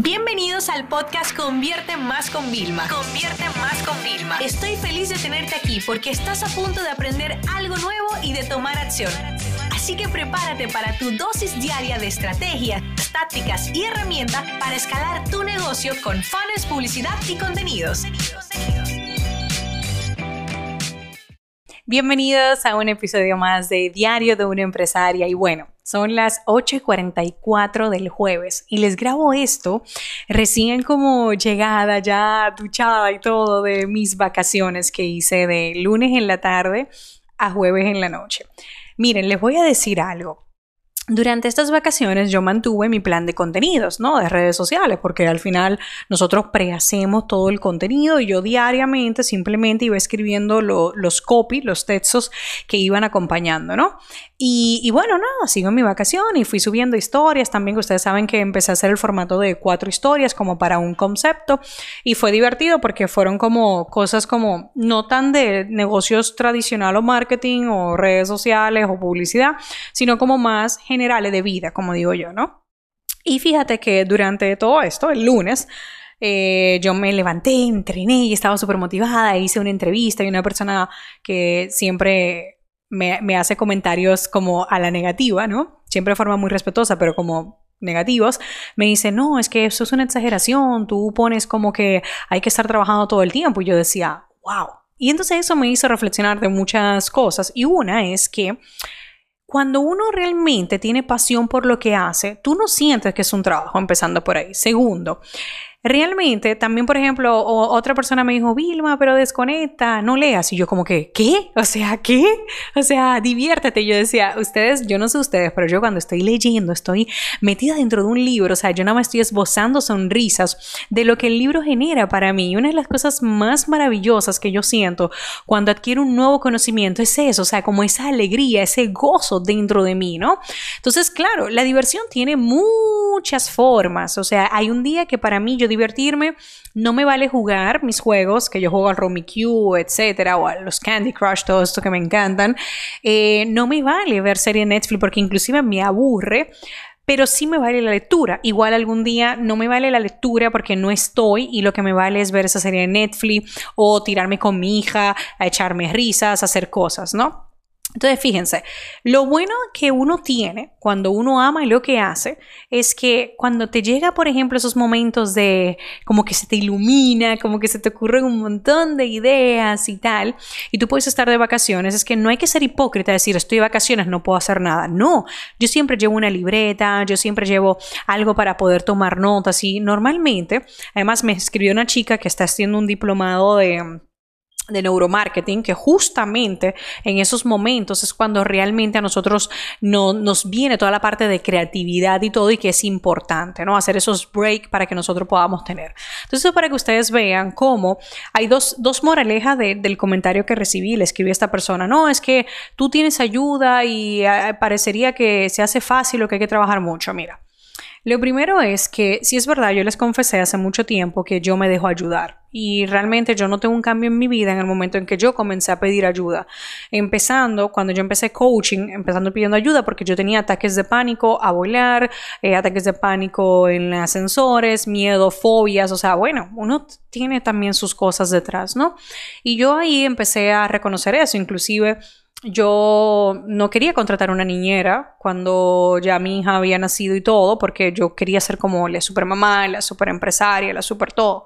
Bienvenidos al podcast Convierte Más con Vilma. Convierte Más con Vilma. Estoy feliz de tenerte aquí porque estás a punto de aprender algo nuevo y de tomar acción. Así que prepárate para tu dosis diaria de estrategias, tácticas y herramientas para escalar tu negocio con fans, publicidad y contenidos. Bienvenidos a un episodio más de Diario de una empresaria y bueno, son las 8.44 del jueves y les grabo esto recién como llegada, ya duchada y todo de mis vacaciones que hice de lunes en la tarde a jueves en la noche. Miren, les voy a decir algo. Durante estas vacaciones yo mantuve mi plan de contenidos, ¿no? De redes sociales, porque al final nosotros prehacemos todo el contenido y yo diariamente simplemente iba escribiendo los copy, los textos que iban acompañando, ¿no? Y, bueno, nada, sigo en mi vacación y fui subiendo historias también, ustedes saben que empecé a hacer el formato de cuatro historias como para un concepto y fue divertido porque fueron como cosas como no tan de negocios tradicional o marketing o redes sociales o publicidad, sino como más generales de vida, como digo yo, ¿no? Y fíjate que durante todo esto, el lunes, eh, yo me levanté, entrené y estaba súper motivada, hice una entrevista y una persona que siempre me, hace comentarios como a la negativa, ¿no? Siempre de forma muy respetuosa, pero como negativos, me dice, no, es que eso es una exageración, tú pones como que hay que estar trabajando todo el tiempo. Y yo decía, wow. Y entonces eso me hizo reflexionar de muchas cosas. Y una es que cuando uno realmente tiene pasión por lo que hace, tú no sientes que es un trabajo, empezando por ahí. Segundo, Realmente, también, por ejemplo, otra persona me dijo, Vilma, pero desconecta, no leas. Y yo como que, ¿qué? O sea, ¿qué? O sea, diviértete. Yo decía, ustedes, yo no sé ustedes, pero yo cuando estoy leyendo, estoy metida dentro de un libro, o sea, yo nada más estoy esbozando sonrisas de lo que el libro genera para mí. Y una de las cosas más maravillosas que yo siento cuando adquiero un nuevo conocimiento es eso, o sea, como esa alegría, ese gozo dentro de mí, ¿no? Entonces, claro, la diversión tiene muchas formas. O sea, hay un día que para mí yo divertirme, no me vale jugar mis juegos, que yo juego al Q, etcétera, o a los Candy Crush, todo esto que me encantan. Eh, no me vale ver serie Netflix porque inclusive me aburre pero sí me vale la lectura. Igual algún día no me vale la lectura porque no estoy y lo que me vale es ver esa serie de Netflix o tirarme con mi hija a echarme risas, hacer cosas, ¿no? Entonces, fíjense, lo bueno que uno tiene cuando uno ama lo que hace es que cuando te llega, por ejemplo, esos momentos de como que se te ilumina, como que se te ocurren un montón de ideas y tal, y tú puedes estar de vacaciones, es que no hay que ser hipócrita, decir estoy de vacaciones, no puedo hacer nada. No, yo siempre llevo una libreta, yo siempre llevo algo para poder tomar notas y normalmente, además me escribió una chica que está haciendo un diplomado de de neuromarketing, que justamente en esos momentos es cuando realmente a nosotros no, nos viene toda la parte de creatividad y todo y que es importante, ¿no? Hacer esos breaks para que nosotros podamos tener. Entonces, para que ustedes vean cómo hay dos, dos moralejas del comentario que recibí, le escribí a esta persona, no, es que tú tienes ayuda y eh, parecería que se hace fácil o que hay que trabajar mucho. Mira, lo primero es que, si es verdad, yo les confesé hace mucho tiempo que yo me dejo ayudar y realmente yo no tengo un cambio en mi vida en el momento en que yo comencé a pedir ayuda. Empezando, cuando yo empecé coaching, empezando pidiendo ayuda porque yo tenía ataques de pánico a volar, eh, ataques de pánico en ascensores, miedo, fobias, o sea, bueno, uno tiene también sus cosas detrás, ¿no? Y yo ahí empecé a reconocer eso, inclusive yo no quería contratar una niñera cuando ya mi hija había nacido y todo, porque yo quería ser como la super mamá, la super empresaria, la super todo.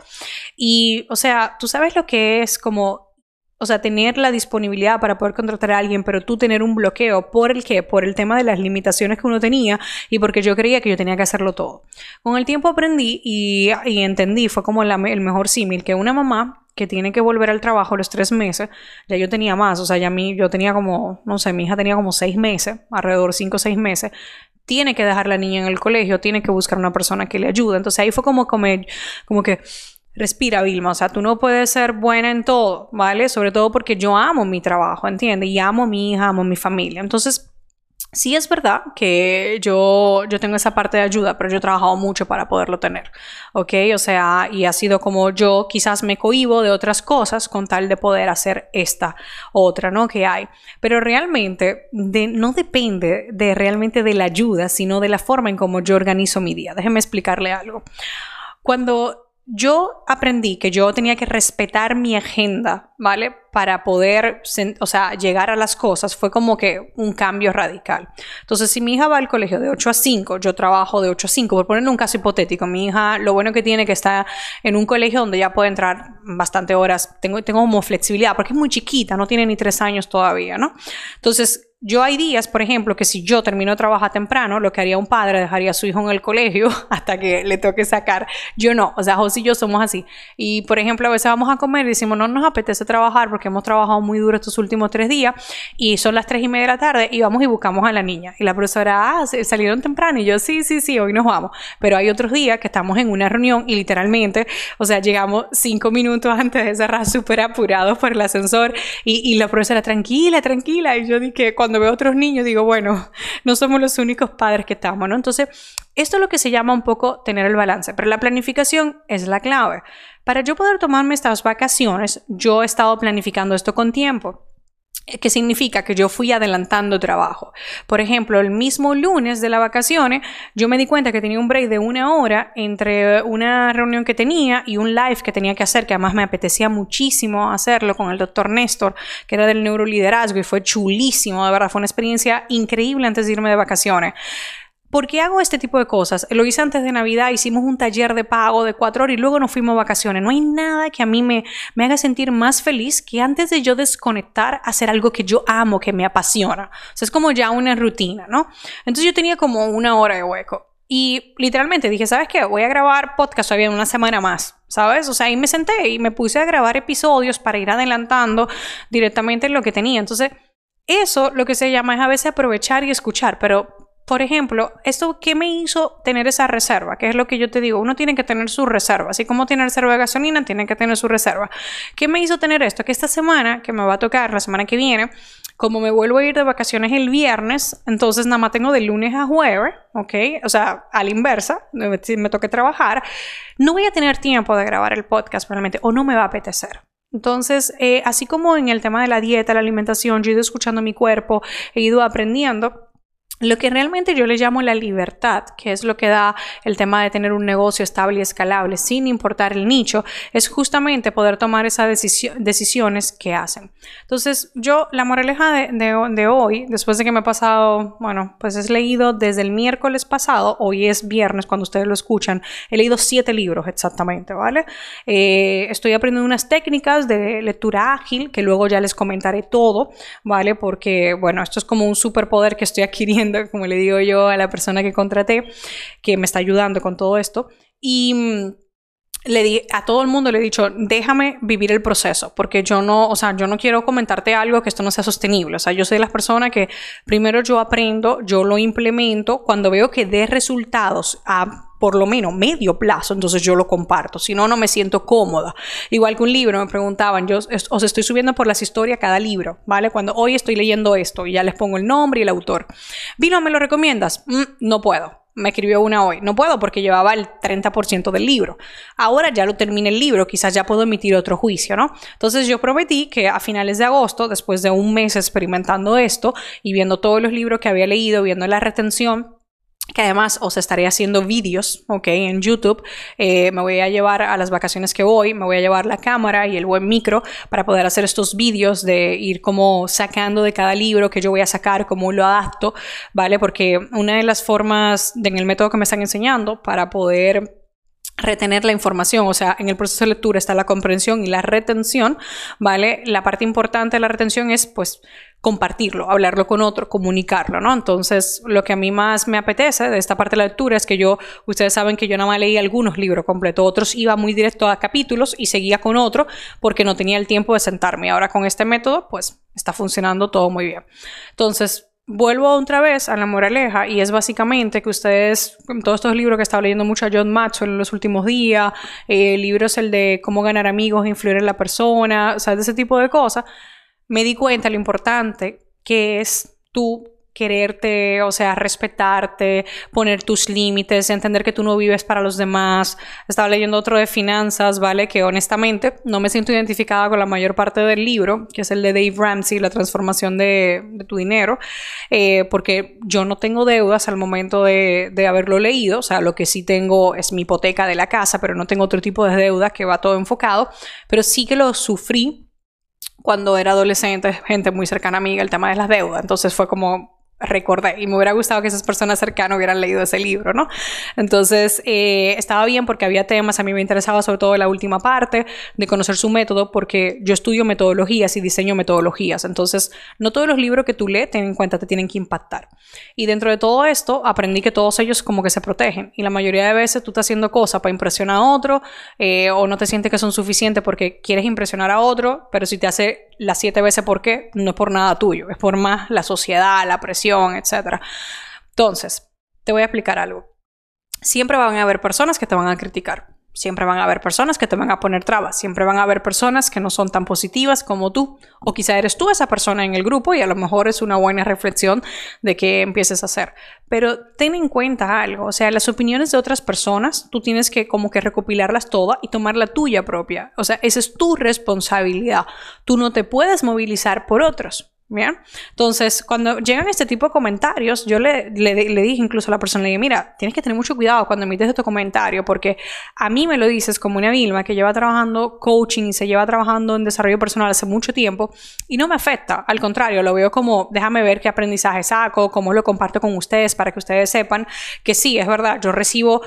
Y, o sea, tú sabes lo que es como o sea, tener la disponibilidad para poder contratar a alguien, pero tú tener un bloqueo por el qué, por el tema de las limitaciones que uno tenía y porque yo creía que yo tenía que hacerlo todo. Con el tiempo aprendí y, entendí, fue como el mejor símil, que una mamá que tiene que volver al trabajo los tres meses, ya yo tenía más, o sea, ya mí, yo tenía como, no sé, mi hija tenía como seis meses, alrededor cinco o seis meses, tiene que dejar la niña en el colegio, tiene que buscar una persona que le ayude. Entonces ahí fue como, como que respira, Vilma. O sea, tú no puedes ser buena en todo, ¿vale? Sobre todo porque yo amo mi trabajo, ¿entiendes? Y amo mi hija, amo mi familia. Entonces, sí es verdad que yo, yo tengo esa parte de ayuda, pero yo he trabajado mucho para poderlo tener, ¿ok? O sea, y ha sido como yo quizás me cohibo de otras cosas con tal de poder hacer esta otra, ¿no? Que hay. Pero realmente no depende de realmente de la ayuda, sino de la forma en cómo yo organizo mi día. Déjeme explicarle algo. Cuando yo aprendí que yo tenía que respetar mi agenda, ¿vale? Para poder, o sea, llegar a las cosas, fue como que un cambio radical. Entonces, si mi hija va al colegio de 8 a 5, yo trabajo de 8 a 5, por ponerle un caso hipotético, mi hija, lo bueno que tiene que está en un colegio donde ya puede entrar bastante horas, tengo, tengo como flexibilidad, porque es muy chiquita, no tiene ni 3 años todavía, ¿no? Entonces, yo hay días, por ejemplo, que si yo termino de trabajar temprano, lo que haría un padre, dejaría a su hijo en el colegio hasta que le toque sacar. Yo no, o sea, José y yo somos así. Y, por ejemplo, a veces vamos a comer y decimos, no nos apetece trabajar porque hemos trabajado muy duro estos últimos tres días y son las tres y media de la tarde y vamos y buscamos a la niña. Y la profesora, ah, salieron temprano y yo, sí, sí, sí, hoy nos vamos. Pero hay otros días que estamos en una reunión y literalmente, o sea, llegamos cinco minutos antes de cerrar súper apurados por el ascensor y, y la profesora, tranquila, tranquila. Y yo dije, cuando cuando veo otros niños digo, bueno, no somos los únicos padres que estamos, ¿no? Entonces, esto es lo que se llama un poco tener el balance, pero la planificación es la clave. Para yo poder tomarme estas vacaciones, yo he estado planificando esto con tiempo que significa que yo fui adelantando trabajo. Por ejemplo, el mismo lunes de las vacaciones, yo me di cuenta que tenía un break de una hora entre una reunión que tenía y un live que tenía que hacer, que además me apetecía muchísimo hacerlo con el doctor Néstor, que era del neuroliderazgo y fue chulísimo, de verdad, fue una experiencia increíble antes de irme de vacaciones. ¿Por qué hago este tipo de cosas? Lo hice antes de Navidad, hicimos un taller de pago de cuatro horas y luego nos fuimos a vacaciones. No hay nada que a mí me, me haga sentir más feliz que antes de yo desconectar, hacer algo que yo amo, que me apasiona. O sea, es como ya una rutina, ¿no? Entonces yo tenía como una hora de hueco. Y literalmente dije, ¿sabes qué? Voy a grabar podcast todavía una semana más, ¿sabes? O sea, ahí me senté y me puse a grabar episodios para ir adelantando directamente lo que tenía. Entonces, eso lo que se llama es a veces aprovechar y escuchar, pero por ejemplo, ¿esto qué me hizo tener esa reserva? Que es lo que yo te digo, uno tiene que tener su reserva, así como tiene reserva de gasolina, tiene que tener su reserva. ¿Qué me hizo tener esto? Que esta semana, que me va a tocar la semana que viene, como me vuelvo a ir de vacaciones el viernes, entonces nada más tengo de lunes a jueves, ¿ok? O sea, a la inversa, si me toque trabajar, no voy a tener tiempo de grabar el podcast realmente, o no me va a apetecer. Entonces, eh, así como en el tema de la dieta, la alimentación, yo he ido escuchando mi cuerpo, he ido aprendiendo, lo que realmente yo le llamo la libertad, que es lo que da el tema de tener un negocio estable y escalable sin importar el nicho, es justamente poder tomar esas decisiones que hacen. Entonces, yo, la moraleja de, hoy, después de que me he pasado, bueno, pues es leído desde el miércoles pasado, hoy es viernes cuando ustedes lo escuchan, he leído siete libros exactamente, ¿vale? Eh, estoy aprendiendo unas técnicas de lectura ágil que luego ya les comentaré todo, ¿vale? Porque, bueno, esto es como un superpoder que estoy adquiriendo como le digo yo a la persona que contraté, que me está ayudando con todo esto. Y mm, le di, a todo el mundo le he dicho, déjame vivir el proceso, porque yo no, o sea, yo no quiero comentarte algo que esto no sea sostenible. O sea, yo soy de las personas que primero yo aprendo, yo lo implemento, cuando veo que dé resultados a por lo menos medio plazo, entonces yo lo comparto. Si no, no me siento cómoda. Igual que un libro, me preguntaban, yo os estoy subiendo por las historias cada libro, ¿vale? Cuando hoy estoy leyendo esto y ya les pongo el nombre y el autor. Vino, ¿me lo recomiendas? Mm, no puedo me escribió una hoy. No puedo porque llevaba el 30% del libro. Ahora ya lo terminé el libro, quizás ya puedo emitir otro juicio, ¿no? Entonces yo prometí que a finales de agosto, después de un mes experimentando esto y viendo todos los libros que había leído, viendo la retención, que además os estaré haciendo vídeos, ok, en YouTube. Eh, me voy a llevar a las vacaciones que voy, me voy a llevar la cámara y el buen micro para poder hacer estos vídeos de ir como sacando de cada libro que yo voy a sacar, cómo lo adapto, ¿vale? Porque una de las formas en el método que me están enseñando para poder retener la información, o sea, en el proceso de lectura está la comprensión y la retención, ¿vale? La parte importante de la retención es, pues, compartirlo, hablarlo con otro, comunicarlo, ¿no? Entonces, lo que a mí más me apetece de esta parte de la lectura es que yo, ustedes saben que yo nada más leí algunos libros completos, otros iba muy directo a capítulos y seguía con otro porque no tenía el tiempo de sentarme. Ahora con este método, pues, está funcionando todo muy bien. Entonces, vuelvo otra vez a la moraleja y es básicamente que ustedes, todos estos libros que estaba leyendo mucho a John Maxwell en los últimos días, eh, libros el de cómo ganar amigos, influir en la persona, o sea, de ese tipo de cosas, me di cuenta lo importante que es tú quererte, o sea, respetarte, poner tus límites, entender que tú no vives para los demás. Estaba leyendo otro de finanzas, ¿vale? Que honestamente no me siento identificada con la mayor parte del libro, que es el de Dave Ramsey, La transformación de, tu dinero, eh, porque yo no tengo deudas al momento de, haberlo leído, o sea, lo que sí tengo es mi hipoteca de la casa, pero no tengo otro tipo de deudas que va todo enfocado, pero sí que lo sufrí cuando era adolescente, gente muy cercana a mí, el tema de las deudas. Entonces fue como recordé y me hubiera gustado que esas personas cercanas hubieran leído ese libro, ¿no? Entonces, eh, estaba bien porque había temas, a mí me interesaba sobre todo la última parte de conocer su método porque yo estudio metodologías y diseño metodologías, entonces no todos los libros que tú lees, ten en cuenta, te tienen que impactar. Y dentro de todo esto, aprendí que todos ellos como que se protegen y la mayoría de veces tú estás haciendo cosas para impresionar a otro eh, o no te sientes que son suficientes porque quieres impresionar a otro, pero si te hace las siete veces por qué, no es por nada tuyo, es por más la sociedad, la presión, etc. Entonces, te voy a explicar algo. Siempre van a haber personas que te van a criticar. Siempre van a haber personas que te van a poner trabas, siempre van a haber personas que no son tan positivas como tú, o quizá eres tú esa persona en el grupo y a lo mejor es una buena reflexión de que empieces a hacer. Pero ten en cuenta algo, o sea, las opiniones de otras personas, tú tienes que como que recopilarlas todas y tomar la tuya propia. O sea, esa es tu responsabilidad. Tú no te puedes movilizar por otros. Bien. Entonces, cuando llegan este tipo de comentarios, yo le, le, dije incluso a la persona, le dije, mira, tienes que tener mucho cuidado cuando emites este comentario, porque a mí me lo dices como una Vilma que lleva trabajando coaching y se lleva trabajando en desarrollo personal hace mucho tiempo y no me afecta. Al contrario, lo veo como, déjame ver qué aprendizaje saco, cómo lo comparto con ustedes para que ustedes sepan que sí, es verdad, yo recibo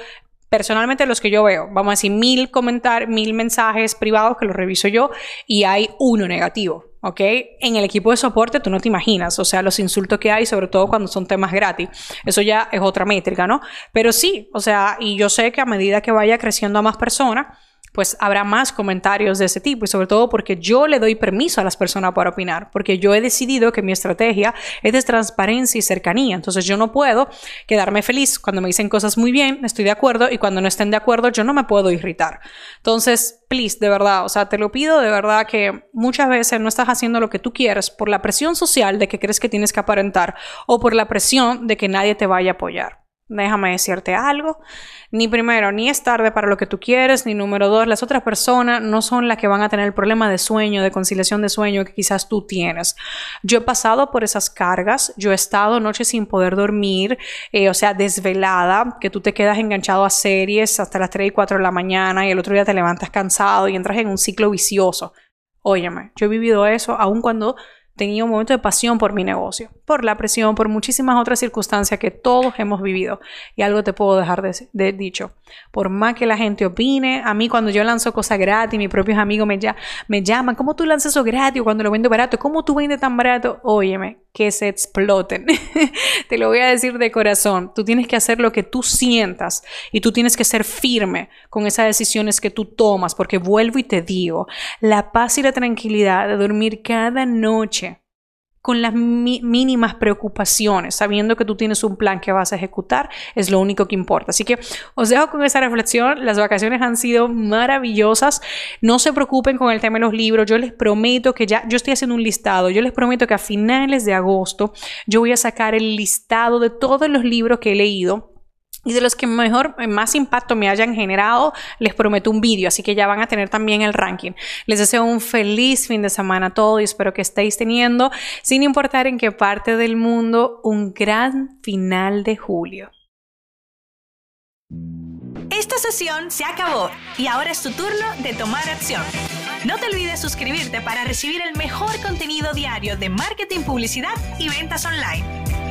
personalmente los que yo veo, vamos a decir, mil comentarios, mil mensajes privados que los reviso yo y hay uno negativo. ¿ok? En el equipo de soporte tú no te imaginas, o sea, los insultos que hay, sobre todo cuando son temas gratis. Eso ya es otra métrica, ¿no? Pero sí, o sea, y yo sé que a medida que vaya creciendo a más personas, pues habrá más comentarios de ese tipo y sobre todo porque yo le doy permiso a las personas para opinar, porque yo he decidido que mi estrategia es de transparencia y cercanía, entonces yo no puedo quedarme feliz cuando me dicen cosas muy bien, estoy de acuerdo y cuando no estén de acuerdo yo no me puedo irritar. Entonces, please, de verdad, o sea, te lo pido de verdad que muchas veces no estás haciendo lo que tú quieres por la presión social de que crees que tienes que aparentar o por la presión de que nadie te vaya a apoyar. Déjame decirte algo. Ni primero, ni es tarde para lo que tú quieres, ni número dos, las otras personas no son las que van a tener el problema de sueño, de conciliación de sueño que quizás tú tienes. Yo he pasado por esas cargas, yo he estado noches sin poder dormir, eh, o sea, desvelada, que tú te quedas enganchado a series hasta las 3 y 4 de la mañana y el otro día te levantas cansado y entras en un ciclo vicioso. Óyeme, yo he vivido eso aun cuando tenía un momento de pasión por mi negocio, por la presión, por muchísimas otras circunstancias que todos hemos vivido. Y algo te puedo dejar de, dicho. Por más que la gente opine, a mí cuando yo lanzo cosas gratis, mis propios amigos me, me llaman, ¿cómo tú lanzas eso gratis cuando lo vendo barato? ¿Cómo tú vendes tan barato? Óyeme, que se exploten. te lo voy a decir de corazón. Tú tienes que hacer lo que tú sientas y tú tienes que ser firme con esas decisiones que tú tomas, porque vuelvo y te digo, la paz y la tranquilidad de dormir cada noche con las mínimas preocupaciones, sabiendo que tú tienes un plan que vas a ejecutar, es lo único que importa. Así que os dejo con esa reflexión. Las vacaciones han sido maravillosas. No se preocupen con el tema de los libros. Yo les prometo que ya, yo estoy haciendo un listado. Yo les prometo que a finales de agosto yo voy a sacar el listado de todos los libros que he leído y de los que mejor, eh, más impacto me hayan generado, les prometo un vídeo, así que ya van a tener también el ranking. Les deseo un feliz fin de semana a todos y espero que estéis teniendo, sin importar en qué parte del mundo, un gran final de julio. Esta sesión se acabó y ahora es tu turno de tomar acción. No te olvides suscribirte para recibir el mejor contenido diario de marketing, publicidad y ventas online.